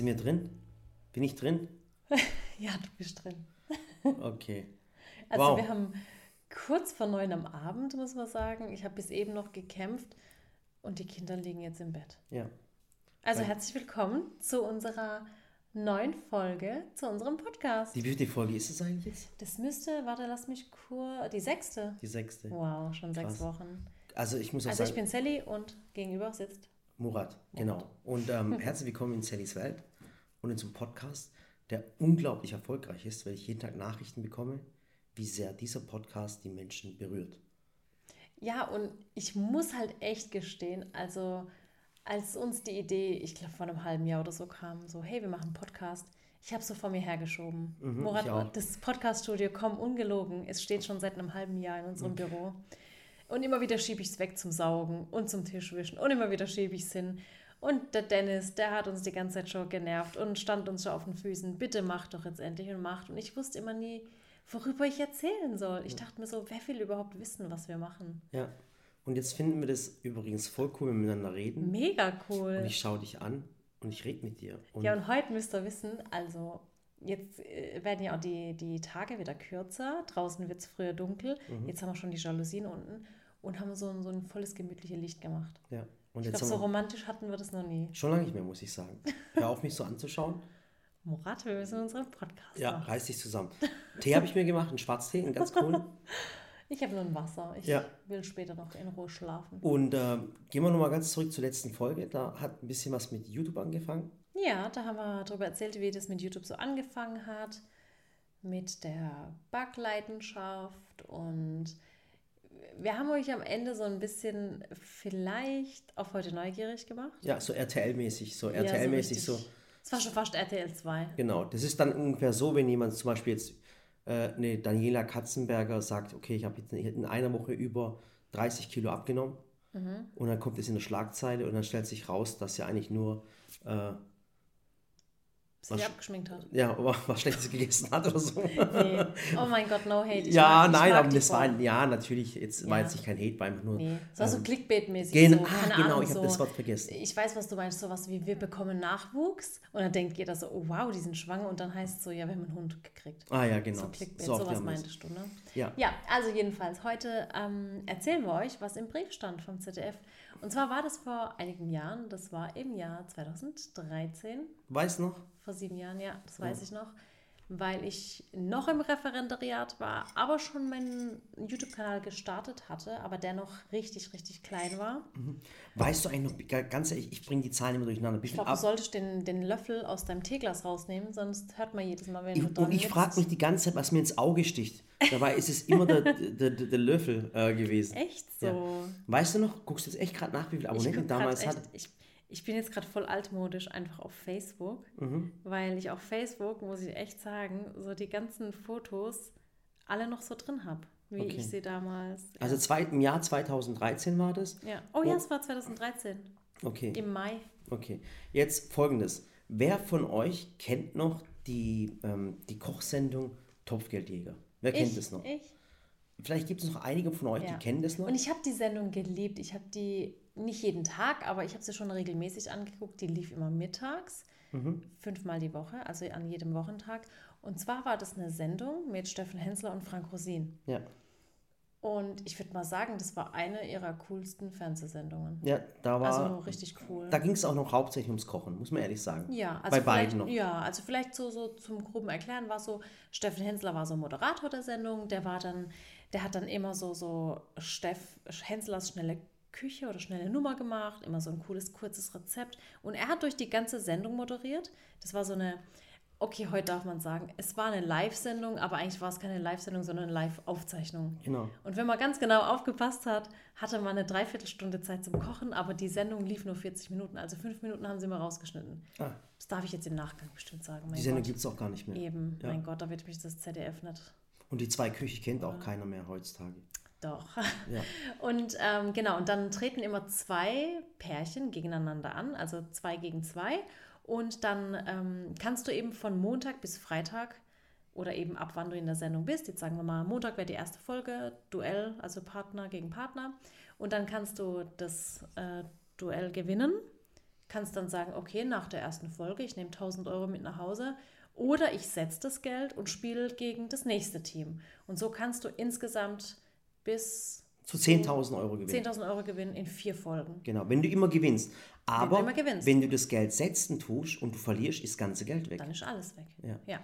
du mir drin? Bin ich drin? ja, du bist drin. Okay. Also Wow. wir haben kurz vor neun am Abend, muss man sagen. Ich habe bis eben noch gekämpft und die Kinder liegen jetzt im Bett. Ja. Also Weil- herzlich willkommen zu unserer neuen Folge, zu unserem Podcast. Die wievielte Folge ist es eigentlich? Das müsste, warte, lass mich kurz, die sechste. Die sechste. Wow, schon sechs Krass. Wochen. Also ich muss auch Also ich sagen, bin Sally und gegenüber sitzt. Murat, genau. Und ähm, herzlich willkommen in Sallys Welt und in zum Podcast, der unglaublich erfolgreich ist, weil ich jeden Tag Nachrichten bekomme, wie sehr dieser Podcast die Menschen berührt. Ja, und ich muss halt echt gestehen, also als uns die Idee, ich glaube vor einem halben Jahr oder so kam, so hey, wir machen einen Podcast, ich habe so vor mir hergeschoben. Mhm, auch. das Podcast-Studio, komm, ungelogen, es steht schon seit einem halben Jahr in unserem Büro. Und immer wieder schiebe ich es weg zum Saugen und zum Tischwischen und immer wieder schiebe ich es hin. Und der Dennis, der hat uns die ganze Zeit schon genervt und stand uns schon auf den Füßen. Bitte macht doch jetzt endlich und macht. Und ich wusste immer nie, worüber ich erzählen soll. Ich dachte mir so, wer will überhaupt wissen, was wir machen? Ja. Und jetzt finden wir das übrigens voll cool, wenn wir miteinander reden. Mega cool. Und ich schaue dich an und ich rede mit dir. Und Ja, und heute müsst ihr wissen, also jetzt äh, werden ja auch die, die Tage wieder kürzer. Draußen wird es früher dunkel. Mhm. Jetzt haben wir schon die Jalousien unten und haben so ein, so ein volles gemütliches Licht gemacht. ja. Und Ich glaube, so romantisch hatten wir das noch nie. schon lange nicht mehr, muss ich sagen. Hör auf, mich so anzuschauen. Murat, wir müssen unseren Podcast Ja, machen. reiß dich zusammen. Tee habe ich mir gemacht, einen Schwarztee, einen ganz cool. Ich habe nur ein Wasser. Ich Ja. will später noch in Ruhe schlafen. Und äh, gehen wir nochmal ganz zurück zur letzten Folge. Da hat ein bisschen was mit YouTube angefangen. Ja, da haben wir darüber erzählt, wie das mit YouTube so angefangen hat, mit der Backleidenschaft und wir haben euch am Ende so ein bisschen vielleicht auf heute neugierig gemacht. Ja, so RTL-mäßig, so RTL-mäßig so. Es war schon fast RTL 2. Genau, das ist dann ungefähr so, wenn jemand zum Beispiel jetzt äh, eine Daniela Katzenberger sagt, okay, ich habe jetzt in einer Woche über 30 Kilo abgenommen Mhm. und dann kommt es in der Schlagzeile und dann stellt sich raus, dass sie eigentlich nur äh, Sich Was- abgeschminkt hat. ja, aber was Schlechtes gegessen hat oder so. Nee. Oh mein Gott, no hate. Ich ja, mag, nein, aber das war ein, ja, natürlich, jetzt war Ja. jetzt nicht kein Hate, war einfach nur. Nee, es war so ähm, Clickbait-mäßig. Gen so, ah, genau, Ahnung, ich habe so, das Wort vergessen. Ich weiß, was du meinst, sowas wie wir bekommen Nachwuchs und dann denkt jeder so, oh wow, die sind schwanger und dann heißt es so, ja, wir haben einen Hund gekriegt. Ah ja, genau. So Clickbait, So sowas meintest du, ne? Ja. Ja, also jedenfalls, heute ähm, erzählen wir euch, was im Brief stand vom ZDF. Und zwar war das vor einigen Jahren, das war im Jahr 2013, Weiß noch? vor sieben Jahren, ja, das weiß ich noch, weil ich noch im Referendariat war, aber schon meinen YouTube-Kanal gestartet hatte, aber der noch richtig, richtig klein war. Weißt du eigentlich noch, ganz ehrlich, ich bringe die Zahlen immer durcheinander. Ich glaube, du solltest den, den Löffel aus deinem Teeglas rausnehmen, sonst hört man jedes Mal, wenn du Ich, dran und ich frage mich die ganze Zeit, was mir ins Auge sticht. Dabei ist es immer der, der, der, der Löffel äh, gewesen. Echt so. Ja. Weißt du noch, guckst du jetzt echt gerade nach, wie viele Abonnenten damals echt, hat? ich, ich bin jetzt gerade voll altmodisch einfach auf Facebook, Mhm. weil ich auf Facebook, muss ich echt sagen, so die ganzen Fotos alle noch so drin habe, wie Okay. ich sie damals. Also zwei, im Jahr 2013 war das. ja. Oh ja, es war 2013, Okay, im Mai. okay. Jetzt folgendes. Wer von euch kennt noch die, ähm, die Kochsendung Topfgeldjäger? Wer kennt ich, das noch? Ich. Vielleicht gibt es noch einige von euch, Ja. die kennen das noch. Und ich habe die Sendung geliebt. Ich habe die nicht jeden Tag, aber ich habe sie schon regelmäßig angeguckt. Die lief immer mittags, Mhm. fünfmal die Woche, also an jedem Wochentag. Und zwar war das eine Sendung mit Steffen Hensler und Frank Rosin. Ja. Und ich würde mal sagen, das war eine ihrer coolsten Fernsehsendungen. ja, da war. Also richtig cool. Da ging es auch noch hauptsächlich ums Kochen, muss man ehrlich sagen. Ja, also Bei beiden noch. Ja, also vielleicht so, so zum groben Erklären war so, Steffen Hensler war so Moderator der Sendung, der war dann, der hat dann immer so, so Steff Henslers schnelle Küche oder schnelle Nummer gemacht, immer so ein cooles, kurzes Rezept. Und er hat durch die ganze Sendung moderiert. Das war so eine, okay, heute darf man sagen, es war eine Live-Sendung, aber eigentlich war es keine Live-Sendung, sondern eine Live-Aufzeichnung. Genau. Und wenn man ganz genau aufgepasst hat, hatte man eine Dreiviertelstunde Zeit zum Kochen, aber die Sendung lief nur 40 Minuten. Also fünf Minuten haben sie mal rausgeschnitten. Ah, Das darf ich jetzt im Nachgang bestimmt sagen. Mein die Sendung gibt es auch gar nicht mehr. Eben, Ja. mein Gott, da wird mich das ZDF nicht. Und die zwei Küche kennt auch keiner mehr heutzutage. Doch. Ja. Und ähm, genau, und dann treten immer zwei Pärchen gegeneinander an, also zwei gegen zwei. Und dann ähm, kannst du eben von Montag bis Freitag oder eben ab wann du in der Sendung bist, jetzt sagen wir mal, Montag wäre die erste Folge, Duell, also Partner gegen Partner. Und dann kannst du das äh, Duell gewinnen, kannst dann sagen, okay, nach der ersten Folge, ich nehme 1000 Euro mit nach Hause oder ich setze das Geld und spiele gegen das nächste Team. Und so kannst du insgesamt bis Zu 10.000 Euro gewinnen. 10.000 Euro gewinnen in vier Folgen. Genau, wenn du immer gewinnst. Aber immer gewinnst. wenn du das Geld setzen tust und du verlierst, ist das ganze Geld weg. Dann ist alles weg. Ja. ja.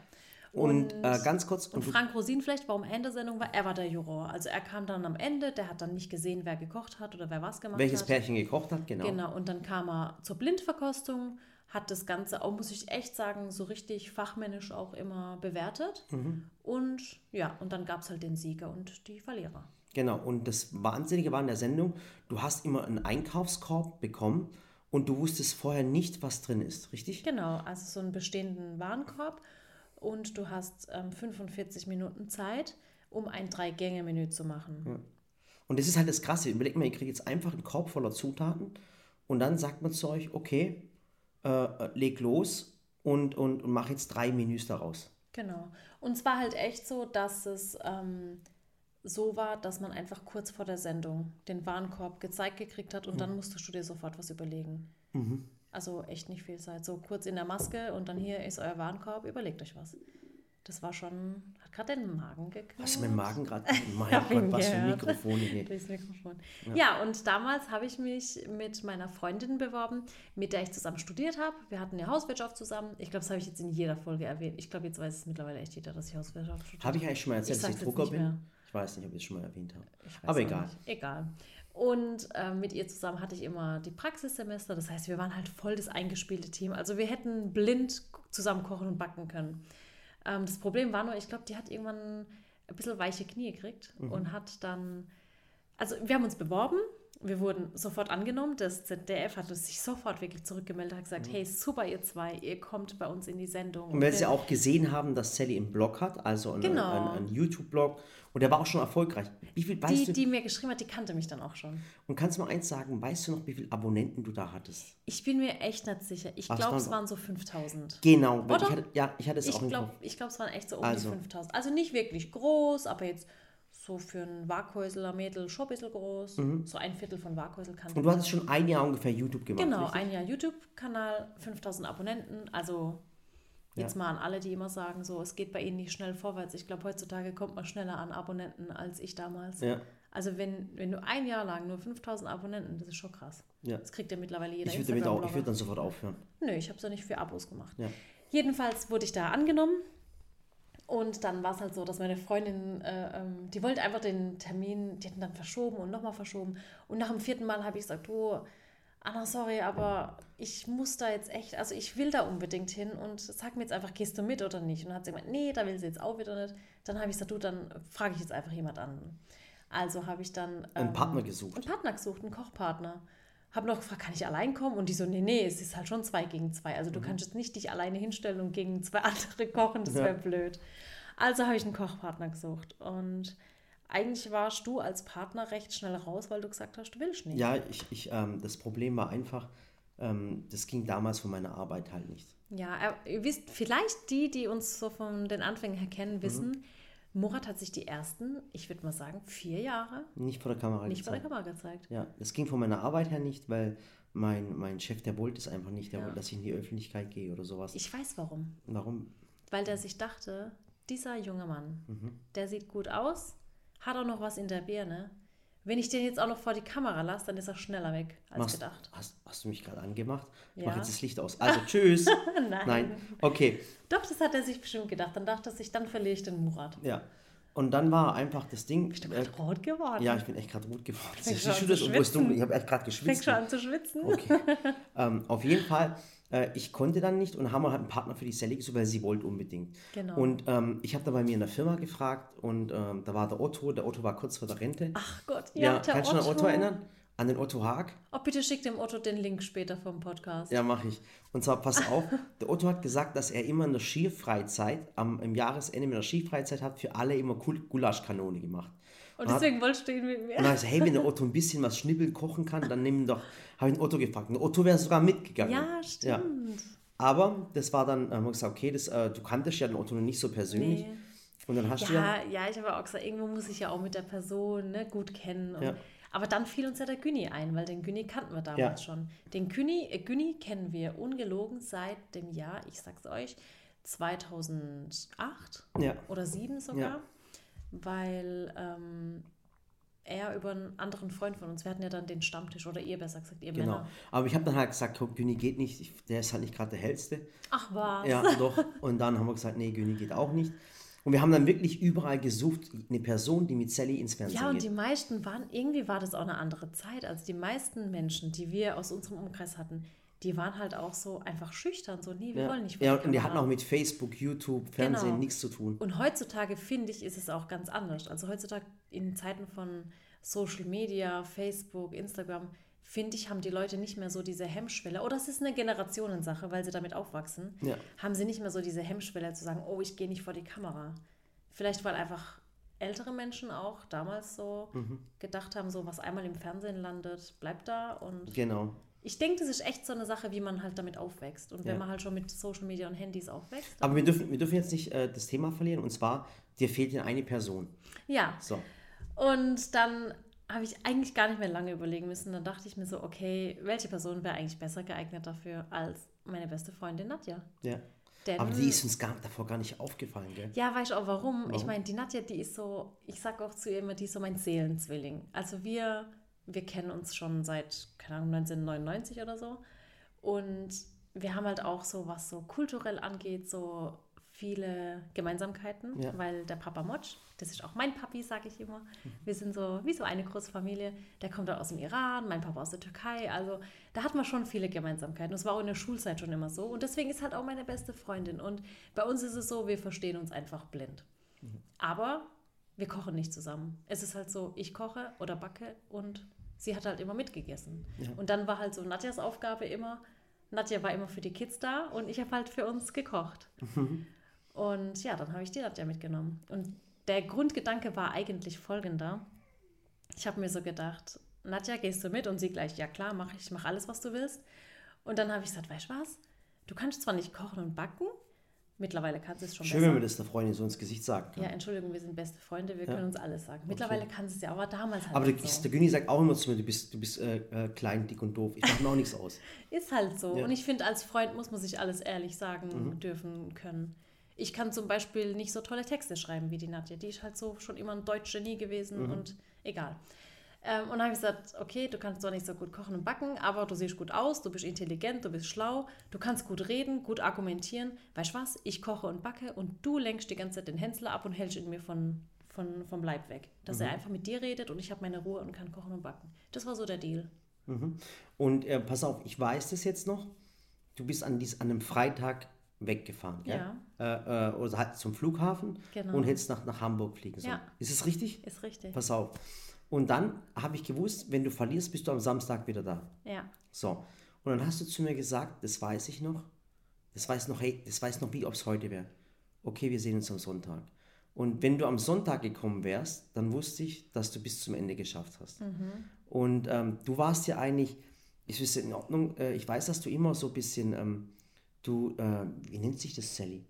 Und, äh, ganz kurz, Und und du, Frank Rosin vielleicht, warum er in der Sendung war, er war der Juror. Also er kam dann am Ende, der hat dann nicht gesehen, wer gekocht hat oder wer was gemacht welches hat. Pärchen gekocht hat, genau. Genau, und dann kam er zur Blindverkostung, hat das Ganze auch, muss ich echt sagen, so richtig fachmännisch auch immer bewertet. Mhm. Und ja, und dann gab es halt den Sieger und die Verlierer. Genau, und das Wahnsinnige war in der Sendung, du hast immer einen Einkaufskorb bekommen und du wusstest vorher nicht, was drin ist, richtig? Genau, also so einen bestehenden Warenkorb und du hast ähm, 45 Minuten Zeit, um ein Drei-Gänge-Menü zu machen. Und das ist halt das Krasse. Überlegt mal, ihr kriegt jetzt einfach einen Korb voller Zutaten und dann sagt man zu euch, okay, äh, äh, leg los und, und, und mach jetzt drei Menüs daraus. Genau. Und es war halt echt so, dass es ähm, so war, dass man einfach kurz vor der Sendung den Warenkorb gezeigt gekriegt hat und dann musstest du dir sofort was überlegen. Also echt nicht viel Zeit. So kurz in der Maske und dann hier ist euer Warenkorb, überlegt euch was. Das war schon, hat gerade den Magen geknurrt. Was ist mit dem Magen gerade? Mein Gott, was für ein gehört. Mikrofon hier. Durchs Mikrofon. Ja. und damals habe ich mich mit meiner Freundin beworben, mit der ich zusammen studiert habe. Wir hatten ja Hauswirtschaft zusammen. Ich glaube, das habe ich jetzt in jeder Folge erwähnt. Ich glaube, jetzt weiß es mittlerweile echt jeder, dass ich Hauswirtschaft studiert Habe ich eigentlich schon mal erzählt, Ich dass ich Drucker bin? mehr. Ich weiß nicht, ob ich es schon mal erwähnt habe. Aber egal. Nicht. Egal. Und äh, mit ihr zusammen hatte ich immer die Praxissemester. Das heißt, wir waren halt voll das eingespielte Team. Also wir hätten blind zusammen kochen und backen können. Ähm, das Problem war nur, ich glaube, die hat irgendwann ein bisschen weiche Knie gekriegt Mhm. und hat dann, also wir haben uns beworben. Wir wurden sofort angenommen. Das ZDF hat sich sofort wirklich zurückgemeldet, hat gesagt, hey, super, ihr zwei, ihr kommt bei uns in die Sendung. Mhm. Und weil sie auch gesehen haben, dass Sally einen Blog hat, also einen, Genau. einen, einen YouTube-Blog, und der war auch schon erfolgreich. Wie viel, weißt die, du, die mir geschrieben hat, die kannte mich dann auch schon. und kannst du mal eins sagen, weißt du noch, wie viele Abonnenten du da hattest? Ich bin mir echt nicht sicher. Ich glaube, es waren so 5000. Genau, Oder? ich hatte, ja, ich hatte es auch Ich glaube, Kopf. ich glaub, es waren echt so um Also. die 5000. Also nicht wirklich groß, aber jetzt so für ein Waghäusler Mädel schon ein bisschen groß. So ein Viertel von Waghäusel kann Mhm. Und du hattest schon ein Jahr ungefähr YouTube gemacht, Genau, richtig? ein Jahr YouTube-Kanal, 5000 Abonnenten. Also jetzt Ja. mal an alle, die immer sagen, so, es geht bei ihnen nicht schnell vorwärts. Ich glaube, heutzutage kommt man schneller an Abonnenten als ich damals. Ja. Also wenn, wenn du ein Jahr lang nur 5000 Abonnenten, das ist schon krass. Ja. Das kriegt ja mittlerweile jeder Ich würde würde dann sofort aufhören. Nö, ich habe es ja nicht für Abos gemacht. Jedenfalls wurde ich da angenommen. Und dann war es halt so, dass meine Freundin, äh, ähm, die wollte einfach den Termin, die hatten dann verschoben und nochmal verschoben. Und nach dem vierten Mal habe ich gesagt, du, Anna, sorry, aber ich muss da jetzt echt, also ich will da unbedingt hin und sag mir jetzt einfach, gehst du mit oder nicht? Und dann hat sie gemeint, nee, da will sie jetzt auch wieder nicht. Dann habe ich gesagt, du, dann frage ich jetzt einfach jemand an. Also habe ich dann Einen ähm, Partner gesucht. einen Partner gesucht, einen Kochpartner. Habe noch gefragt, kann ich allein kommen? Und die so, nee, nee, es ist halt schon zwei gegen zwei. Also du kannst jetzt nicht dich alleine hinstellen und gegen zwei andere kochen, das Ja. wäre blöd. Also habe ich einen Kochpartner gesucht. Und eigentlich warst du als Partner recht schnell raus, weil du gesagt hast, du willst nicht. Ja, ich, ich, ähm, das Problem war einfach, ähm, das ging damals von meiner Arbeit halt nicht. Ja, äh, ihr wisst, vielleicht die, die uns so von den Anfängen her kennen, wissen, Murat hat sich die ersten, ich würde mal sagen, vier Jahre Nicht vor der Kamera nicht vor der gezeigt. Kamera gezeigt. Ja, das ging von meiner Arbeit her nicht, weil mein, mein Chef, der wollte es einfach nicht. Der Ja. wollte, dass ich in die Öffentlichkeit gehe oder sowas. Ich weiß warum. Warum? Weil der sich dachte, dieser junge Mann, Mhm. der sieht gut aus, hat auch noch was in der Birne. Wenn ich den jetzt auch noch vor die Kamera lasse, dann ist er schneller weg als Machst, gedacht. hast, hast du mich gerade angemacht? Ich Ja. mache jetzt das Licht aus. Also, tschüss. Nein. Nein. Okay, Doch, das hat er sich bestimmt gedacht. Dann dachte er sich, dann verliere ich den Murat. ja. Und dann war einfach das Ding. Bist du Äh, gerade rot geworden? ja, ich bin echt gerade rot geworden. Fängst Ich, schwitzen. Ich habe echt gerade Fängst geschwitzt. schon an zu schwitzen. Okay. ähm, auf jeden Fall, äh, ich konnte dann nicht und haben wir halt einen Partner für die Sally gesucht, weil sie wollte unbedingt. Genau. Und ähm, ich habe da bei mir in der Firma gefragt und ähm, da war der Otto, der Otto war kurz vor der Rente. Ach Gott, ja, ja, der kannst du an Otto erinnern? An den Otto Haag? Oh, bitte schick dem Otto den Link später vom Podcast. Ja, mache ich. Und zwar, pass auf, der Otto hat gesagt, dass er immer in der Skifreizeit, am, im Jahresende mit der Skifreizeit hat für alle immer Gul- Gulaschkanone gemacht. Und deswegen wolltest du ihn mit mir. Und dann ich hey, wenn der Otto ein bisschen was schnibbeln, kochen kann, dann nimm doch, habe ich den Otto gefragt. Und Otto wäre sogar mitgegangen. Ja, stimmt. Aber das war dann, haben wir gesagt, okay, das, äh, du kanntest ja den Otto noch nicht so persönlich. Nee. Und dann hast du ja, Ja, ja, ich habe auch gesagt, irgendwo muss ich ja auch mit der Person ne, gut kennen. Ja. Aber dann fiel uns ja der Günni ein, weil den Günni kannten wir damals Ja. schon. Den Günni, äh, Günni kennen wir ungelogen seit dem Jahr, ich sag's euch, 2008 Ja. oder 2007 sogar, Ja. Weil ähm, er über einen anderen Freund von uns, wir hatten ja dann den Stammtisch, oder ihr besser gesagt, ihr Genau. Männer. Aber ich habe dann halt gesagt, Güni geht nicht, ich, der ist halt nicht gerade der hellste. Ach was. Ja, doch. Und dann haben wir gesagt, nee, Güni geht auch nicht. Und wir haben dann wirklich überall gesucht, eine Person, die mit Sally ins Fernsehen Ja, und geht. die meisten waren, irgendwie war das auch eine andere Zeit. Also die meisten Menschen, die wir aus unserem Umkreis hatten, die waren halt auch so einfach schüchtern, so, nee, wir ja. wollen nicht ja, die und die hatten auch mit Facebook, YouTube, Fernsehen Genau. nichts zu tun. Und heutzutage, finde ich, ist es auch ganz anders. Also heutzutage in Zeiten von Social Media, Facebook, Instagram, finde ich, haben die Leute nicht mehr so diese Hemmschwelle. Oder es ist eine Generationensache, weil sie damit aufwachsen. Ja. Haben sie nicht mehr so diese Hemmschwelle zu sagen, oh, ich gehe nicht vor die Kamera. Vielleicht, weil einfach ältere Menschen auch damals so Mhm. gedacht haben, so was einmal im Fernsehen landet, bleibt da. Und Genau. Ich denke, das ist echt so eine Sache, wie man halt damit aufwächst. Und wenn Ja. man halt schon mit Social Media und Handys aufwächst. Aber wir dürfen, wir dürfen jetzt nicht äh, das Thema verlieren. Und zwar, dir fehlt ja eine Person. Ja, So. Und dann habe ich eigentlich gar nicht mehr lange überlegen müssen. Dann dachte ich mir so, okay, welche Person wäre eigentlich besser geeignet dafür als meine beste Freundin Nadja? Ja. Denn, Aber die ist uns gar, davor gar nicht aufgefallen, gell? ja, weißt du auch warum? Ich Warum? meine, die Nadja, die ist so, ich sage auch zu ihr immer, die ist so mein Seelenzwilling. Also wir, wir kennen uns schon seit, keine Ahnung, 1999 oder so. Und wir haben halt auch so, was so kulturell angeht, so viele Gemeinsamkeiten, Ja. weil der Papa Motsch, das ist auch mein Papi, sage ich immer. Wir sind so wie so eine große Familie. Der kommt dann aus dem Iran, mein Papa aus der Türkei. Also da hat man schon viele Gemeinsamkeiten. Das war auch in der Schulzeit schon immer so. Und deswegen ist halt auch meine beste Freundin. Und bei uns ist es so, wir verstehen uns einfach blind. Aber wir kochen nicht zusammen. Es ist halt so, ich koche oder backe und sie hat halt immer mitgegessen. Ja. Und dann war halt so Nadjas Aufgabe immer, Nadja war immer für die Kids da und ich habe halt für uns gekocht. Und ja, dann habe ich die Nadja mitgenommen. Und der Grundgedanke war eigentlich folgender. Ich habe mir so gedacht, Nadja, gehst du mit? Und sie gleich, ja klar, mache ich, ich mache alles, was du willst. Und dann habe ich gesagt, weißt du was? Du kannst zwar nicht kochen und backen, mittlerweile kannst du es schon Schön, besser. wenn man das der Freundin so ins Gesicht sagt. kann. Ja, Entschuldigung, wir sind beste Freunde, wir Ja. können uns alles sagen. Mittlerweile kann sie es ja, aber damals halt Aber der, so. der Günni sagt auch immer zu mir, du bist, du bist äh, äh, klein, dick und doof. Ich mache mir auch nichts aus. Ist halt so. Ja. Mhm. Und ich finde, als Freund muss man sich alles ehrlich sagen dürfen können. Ich kann zum Beispiel nicht so tolle Texte schreiben wie die Nadja. Die ist halt so schon immer ein Deutsch-Genie gewesen Mhm. und egal. Ähm, und dann habe ich gesagt, okay, du kannst zwar nicht so gut kochen und backen, aber du siehst gut aus, du bist intelligent, du bist schlau, du kannst gut reden, gut argumentieren. Weißt du was? Ich koche und backe und du lenkst die ganze Zeit den Hensler ab und hältst ihn mir von, von, vom Leib weg. Dass Mhm. er einfach mit dir redet und ich habe meine Ruhe und kann kochen und backen. Das war so der Deal. Mhm. Und äh, pass auf, ich weiß das jetzt noch. Du bist an, dies, an einem Freitag weggefahren, gell? Äh, äh, oder halt zum Flughafen Genau. und hättest nach, nach Hamburg fliegen sollen. Ja. Ist es richtig? Ist richtig. Pass auf. Und dann habe ich gewusst, wenn du verlierst, bist du am Samstag wieder da. Ja. So. Und dann hast du zu mir gesagt, das weiß ich noch. Das weiß noch, hey, das weiß noch, wie ob es heute wäre. Okay, wir sehen uns am Sonntag. Und wenn du am Sonntag gekommen wärst, dann wusste ich, dass du bis zum Ende geschafft hast. Und ähm, du warst ja eigentlich, ich wüsste in Ordnung, äh, ich weiß, dass du immer so ein bisschen, ähm, du, äh, wie nennt sich das, Sally?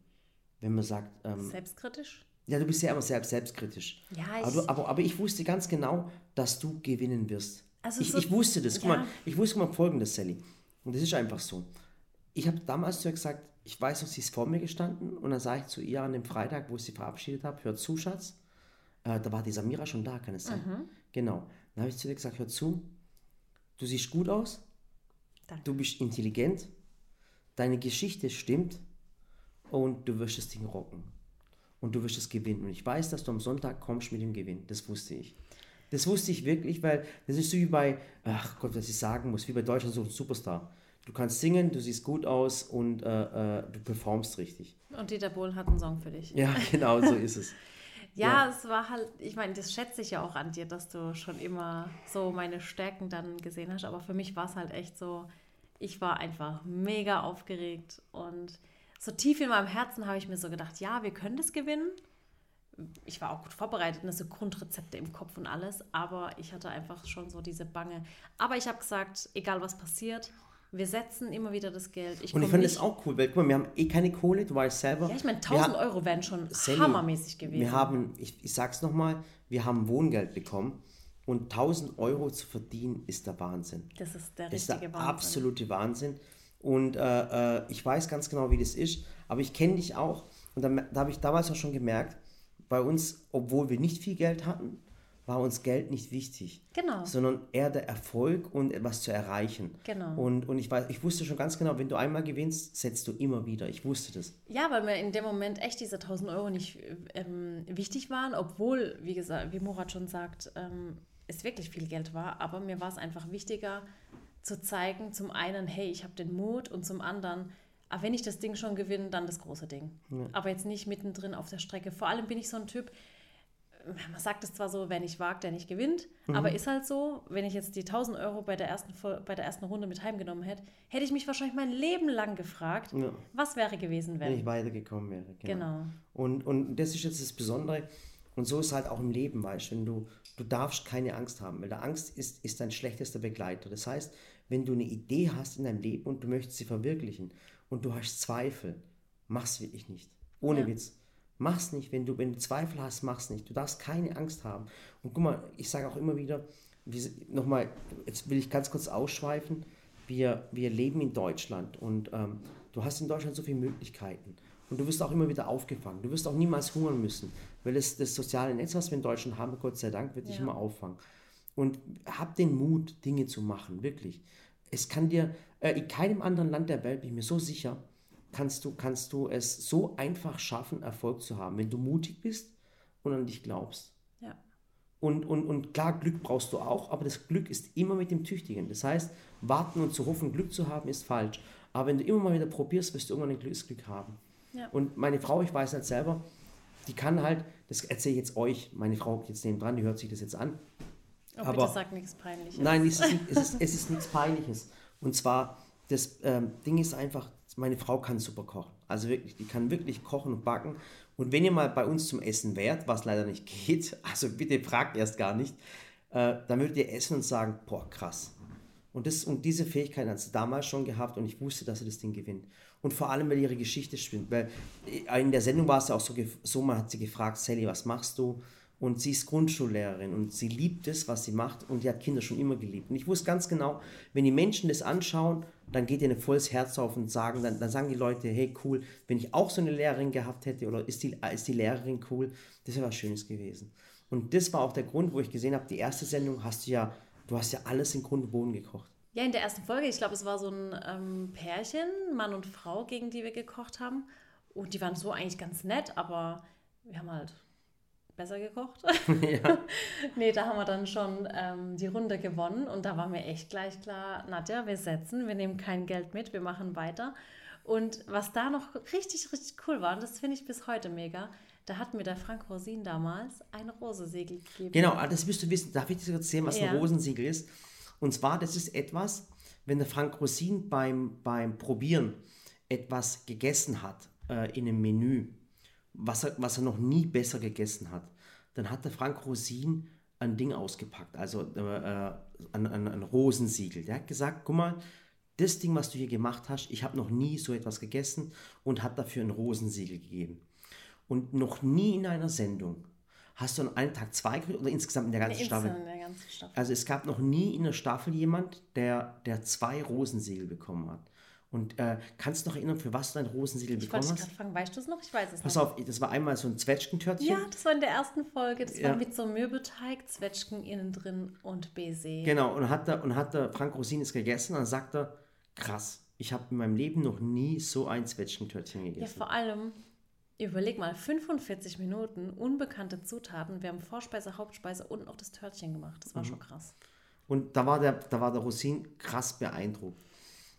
Wenn man sagt, ähm, Selbstkritisch? Ja, du bist ja immer selbst, selbstkritisch. Ja, aber, ich- du, aber, aber ich wusste ganz genau, dass du gewinnen wirst. Also ich, so- ich wusste das. Guck ja. mal, ich wusste mal folgendes, Sally. Und das ist einfach so. Ich habe damals zu ihr gesagt, ich weiß noch, sie ist vor mir gestanden und dann sage ich zu ihr an dem Freitag, wo ich sie verabschiedet habe, hör zu, Schatz. Äh, da war die Samira schon da, kann es sein? Mhm. Genau. Dann habe ich zu ihr gesagt, hör zu, du siehst gut aus, Danke. du bist intelligent, deine Geschichte stimmt und du wirst das Ding rocken. Und du wirst es gewinnen. Und ich weiß, dass du am Sonntag kommst mit dem Gewinn. Das wusste ich. Das wusste ich wirklich, weil das ist so wie bei, ach Gott, was ich sagen muss, wie bei Deutschland so ein Superstar. Du kannst singen, du siehst gut aus und äh, äh, du performst richtig. Und Dieter Bohlen hat einen Song für dich. Ja, genau so ist es. Ja, es war halt, ich meine, das schätze ich ja auch an dir, dass du schon immer so meine Stärken dann gesehen hast. Aber für mich war es halt echt so, ich war einfach mega aufgeregt und so tief in meinem Herzen habe ich mir so gedacht, ja, wir können das gewinnen. Ich war auch gut vorbereitet, ne, so Grundrezepte im Kopf und alles, aber ich hatte einfach schon so diese Bange. Aber ich habe gesagt, egal was passiert, wir setzen immer wieder das Geld. Ich Und ich nicht- das auch cool, weil guck mal, wir haben eh keine Kohle, du weißt selber. Ja, ich meine, Wir 1000 ha- Euro wären schon Sally, hammermäßig gewesen. Wir haben, ich, ich sag's nochmal, wir haben Wohngeld bekommen Und 1000 Euro zu verdienen ist der Wahnsinn. Das ist der Das ist der richtige Wahnsinn. absolute Wahnsinn. Und äh, äh, ich weiß ganz genau, wie das ist. Aber ich kenne dich auch. Und da, da habe ich damals auch schon gemerkt, bei uns, obwohl wir nicht viel Geld hatten, war uns Geld nicht wichtig. Genau. Sondern eher der Erfolg und etwas zu erreichen. Genau. Und, und ich, weiß, ich wusste schon ganz genau, wenn du einmal gewinnst, setzt du immer wieder. Ich wusste das. Ja, weil mir in dem Moment echt diese 1000 Euro nicht ähm, wichtig waren, obwohl, wie gesagt, wie Murat schon sagt, ähm, es wirklich viel Geld war. Aber mir war es einfach wichtiger zu zeigen, zum einen, hey, ich habe den Mut und zum anderen, aber wenn ich das Ding schon gewinne, dann das große Ding. Aber jetzt nicht mittendrin auf der Strecke. Vor allem bin ich so ein Typ, man sagt es zwar so, wer nicht wagt, der nicht gewinnt, aber ist halt so, wenn ich jetzt die 1000 Euro bei der ersten, bei der ersten Runde mit heimgenommen hätte, hätte ich mich wahrscheinlich mein Leben lang gefragt, Ja. was wäre gewesen, Wenn wenn. ich weitergekommen wäre. Genau. Und, und das ist jetzt das Besondere. Und so ist halt auch im Leben, weißt du, du, du darfst keine Angst haben, weil der Angst ist, ist dein schlechtester Begleiter. Das heißt, wenn du eine Idee hast in deinem Leben und du möchtest sie verwirklichen und du hast Zweifel, mach's wirklich nicht. Ohne Ja. Witz. Mach's nicht. Wenn du, wenn du Zweifel hast, mach's nicht. Du darfst keine Angst haben. Und guck mal, ich sage auch immer wieder, nochmal, jetzt will ich ganz kurz ausschweifen, wir, wir leben in Deutschland und ähm, du hast in Deutschland so viele Möglichkeiten. Und du wirst auch immer wieder aufgefangen. Du wirst auch niemals hungern müssen, weil das, das soziale Netz, was wir in Deutschland haben, Gott sei Dank, wird dich Ja. immer auffangen. Und hab den Mut, Dinge zu machen, wirklich. Es kann dir, äh, in keinem anderen Land der Welt, bin ich mir so sicher, kannst du, kannst du es so einfach schaffen, Erfolg zu haben, wenn du mutig bist und an dich glaubst. Ja. Und, und, und klar, Glück brauchst du auch, aber das Glück ist immer mit dem Tüchtigen. Das heißt, warten und zu hoffen, Glück zu haben, ist falsch. Aber wenn du immer mal wieder probierst, wirst du irgendwann ein Glück- Glück haben. Ja. Und meine Frau, ich weiß halt selber, die kann halt, das erzähle ich jetzt euch, meine Frau jetzt neben dran, die hört sich das jetzt an. Oh, Aber- bitte sag nichts Peinliches. Nein, es ist, es ist, es ist nichts Peinliches. Und zwar, das ähm, Ding ist einfach, meine Frau kann super kochen. Also wirklich, die kann wirklich kochen und backen. Und wenn ihr mal bei uns zum Essen wärt, was leider nicht geht, also bitte fragt erst gar nicht, äh, dann würdet ihr essen und sagen, boah, krass. Und, das, und diese Fähigkeit hat sie damals schon gehabt und ich wusste, dass sie das Ding gewinnt. Und vor allem, weil ihre Geschichte stimmt. Weil äh, in der Sendung war es ja auch so, so man hat sie gefragt, Sally, was machst du? Und sie ist Grundschullehrerin und sie liebt es, was sie macht und die hat Kinder schon immer geliebt. Und ich wusste ganz genau, wenn die Menschen das anschauen, dann geht ihr ein volles Herz auf und sagen, dann, dann sagen die Leute, hey cool, wenn ich auch so eine Lehrerin gehabt hätte oder ist die, ist die Lehrerin cool, das wäre was Schönes gewesen. Und das war auch der Grund, wo ich gesehen habe, die erste Sendung hast du ja, du hast ja alles in Grund und Boden gekocht. Ja, in der ersten Folge, ich glaube, es war so ein ähm, Pärchen, Mann und Frau, gegen die wir gekocht haben. Und die waren so eigentlich ganz nett, aber wir haben halt besser gekocht. ja. nee, da haben wir dann schon ähm, die Runde gewonnen und da war mir echt gleich klar, Nadja, wir setzen, wir nehmen kein Geld mit, wir machen weiter. Und was da noch richtig, richtig cool war, und das finde ich bis heute mega, da hat mir der Frank Rosin damals ein Rosesegel gegeben. Genau, ah, das wirst du wissen. Darf ich dir erzählen, was Ja. ein Rosensiegel ist? Und zwar, das ist etwas, wenn der Frank Rosin beim, beim Probieren etwas gegessen hat äh, in einem Menü, was er, was er noch nie besser gegessen hat, dann hat der Frank Rosin ein Ding ausgepackt, also äh, ein, ein, ein Rosensiegel. Der hat gesagt, guck mal, das Ding, was du hier gemacht hast, ich habe noch nie so etwas gegessen und hat dafür ein Rosensiegel gegeben. Und noch nie in einer Sendung hast du an einem Tag zwei gekriegt oder insgesamt in der ganzen Staffel. in der ganzen Staffel. Also es gab noch nie in der Staffel jemand, der, der zwei Rosensiegel bekommen hat. Und äh, kannst du noch erinnern, für was du dein Rosensiegel Ich bekommen wollte hast? gerade fragen, weißt du es noch? Ich weiß es Pass noch. auf, das war einmal so ein Zwetschgentörtchen. Ja, das war in der ersten Folge. Das Ja. war mit so Mürbeteig, Zwetschgen innen drin und Baiser. Genau, und hat der, und hat der Frank Rosin es gegessen und dann sagt er, krass, ich habe in meinem Leben noch nie so ein Zwetschgentörtchen Ja, gegessen. vor allem, überleg mal, 45 Minuten, unbekannte Zutaten. Wir haben Vorspeise, Hauptspeise und noch das Törtchen gemacht. Das war Mhm. schon krass. Und da war der, da war der Rosin krass beeindruckt.